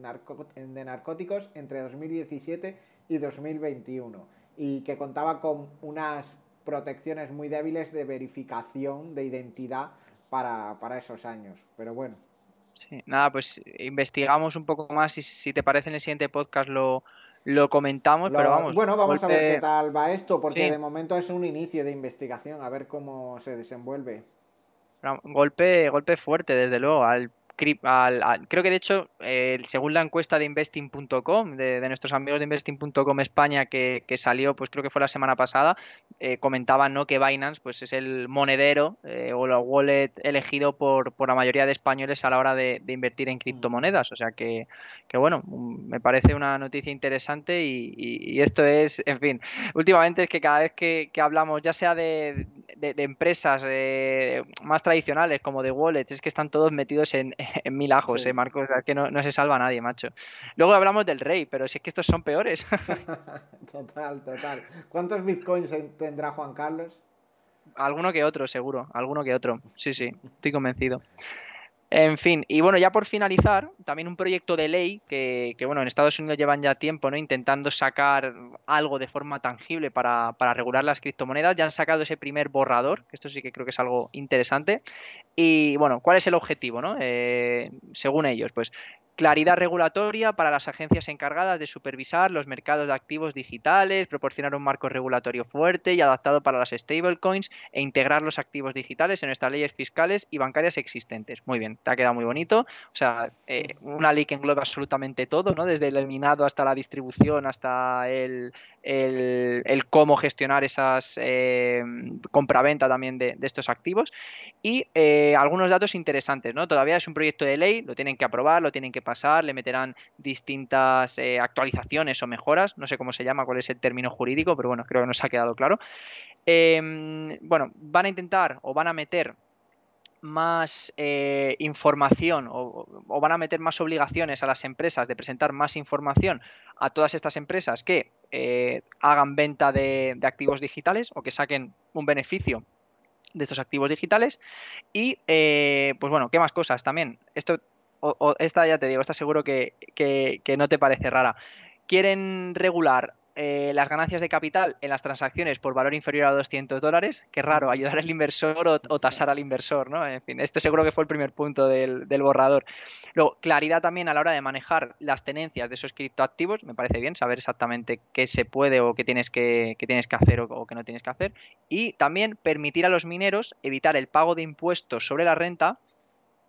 de narcóticos entre 2017 y 2021 y que contaba con unas protecciones muy débiles de verificación de identidad para, esos años. Pero bueno. Sí, nada, pues investigamos un poco más y si te parece en el siguiente podcast lo, lo comentamos, pero vamos. Bueno, vamos a ver qué tal va esto, porque de momento es un inicio de investigación, a ver cómo se desenvuelve. Golpe, golpe fuerte, desde luego, al creo que de hecho, según la encuesta de investing.com, de, nuestros amigos de investing.com España, que, salió, pues creo que fue la semana pasada, eh, comentaban ¿no? que Binance pues, es el monedero eh, o la wallet elegido por, por, la mayoría de españoles a la hora de, invertir en criptomonedas. O sea que, que, bueno, me parece una noticia interesante y, esto es, en fin, últimamente es que cada vez que, hablamos, ya sea de, empresas eh, más tradicionales como de wallets, es que están todos metidos en mil ajos, eh, Marcos, que no, se salva nadie, macho. Luego hablamos del rey, pero si es que estos son peores. total, total. ¿Cuántos bitcoins tendrá Juan Carlos? Alguno que otro, seguro, alguno que otro. Sí, sí, estoy convencido. En fin, y bueno, ya por finalizar, también un proyecto de ley que, bueno, en Estados Unidos llevan ya tiempo, ¿no? Intentando sacar algo de forma tangible para, para, regular las criptomonedas. Ya han sacado ese primer borrador, que esto sí que creo que es algo interesante. Y bueno, ¿cuál es el objetivo, no? Eh, según ellos, pues claridad regulatoria para las agencias encargadas de supervisar los mercados de activos digitales, proporcionar un marco regulatorio fuerte y adaptado para las stablecoins e integrar los activos digitales en nuestras leyes fiscales y bancarias existentes. Muy bien, te ha quedado muy bonito. O sea, eh, una ley que engloba absolutamente todo, ¿no? Desde el eliminado hasta la distribución, hasta el, el, cómo gestionar esas eh, compraventa también de, estos activos y eh, algunos datos interesantes, ¿no? Todavía es un proyecto de ley, lo tienen que aprobar, lo tienen que pasar, le meterán distintas eh, actualizaciones o mejoras, no sé cómo se llama, cuál es el término jurídico, pero bueno, creo que nos ha quedado claro. Em, bueno, van a intentar o van a meter más eh, información o, van a meter más obligaciones a las empresas de presentar más información a todas estas empresas que eh, hagan venta de, activos digitales o que saquen un beneficio de estos activos digitales. Y eh, pues bueno, ¿qué más cosas también? Esto, o, esta ya te digo, está seguro que, que no te parece rara. Quieren regular eh, las ganancias de capital en las transacciones por valor inferior a 200 dólares. Qué raro, ayudar al inversor o, tasar al inversor, ¿no? En fin, este seguro que fue el primer punto del, borrador. Luego, claridad también a la hora de manejar las tenencias de esos criptoactivos. Me parece bien saber exactamente qué se puede o qué tienes que, tienes que hacer o, o qué no tienes que hacer. Y también permitir a los mineros evitar el pago de impuestos sobre la renta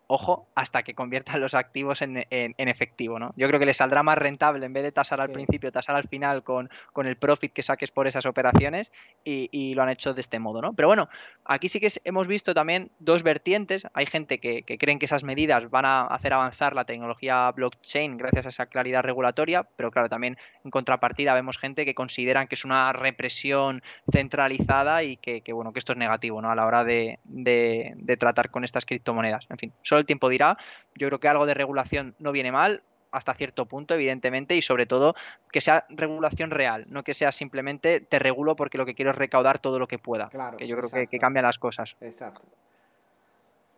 ojo, hasta que conviertan los activos en, efectivo, ¿no? Yo creo que les saldrá más rentable en vez de tasar al principio, tasar al final con, con, el profit que saques por esas operaciones y, lo han hecho de este modo, ¿no? Pero bueno, aquí sí que hemos visto también dos vertientes. Hay gente que, que creen que esas medidas van a hacer avanzar la tecnología blockchain gracias a esa claridad regulatoria, pero claro, también en contrapartida vemos gente que consideran que es una represión centralizada y que, bueno, que esto es negativo, ¿no? A la hora de, de, de tratar con estas criptomonedas. En fin, solo el tiempo dirá. Yo creo que algo de regulación no viene mal, hasta cierto punto, evidentemente, y sobre todo que sea regulación real, no que sea simplemente te regulo porque lo que quiero es recaudar todo lo que pueda. que yo creo que, que cambian las cosas. Exacto.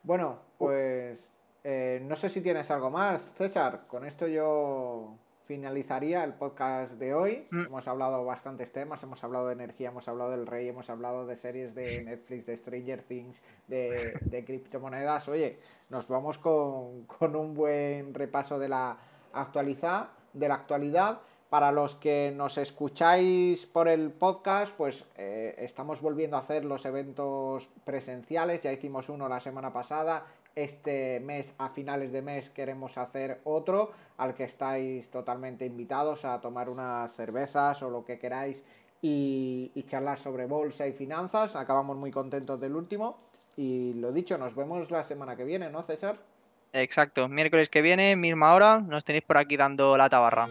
Bueno, pues eh, no sé si tienes algo más, César. Con esto yo finalizaría el podcast de hoy. Mm. Hemos hablado bastantes temas, hemos hablado de energía, hemos hablado del rey, hemos hablado de series de Netflix, de Stranger Things, de, de criptomonedas. Oye, nos vamos con, un buen repaso de la actualidad, de la actualidad. Para los que nos escucháis por el podcast, pues eh, estamos volviendo a hacer los eventos presenciales. Ya hicimos uno la semana pasada este mes, a finales de mes, queremos hacer otro al que estáis totalmente invitados a tomar unas cervezas o lo que queráis y, charlar sobre bolsa y finanzas. Acabamos muy contentos del último. Y lo dicho, nos vemos la semana que viene, ¿no, César? Exacto, miércoles que viene, misma hora, nos tenéis por aquí dando la tabarra.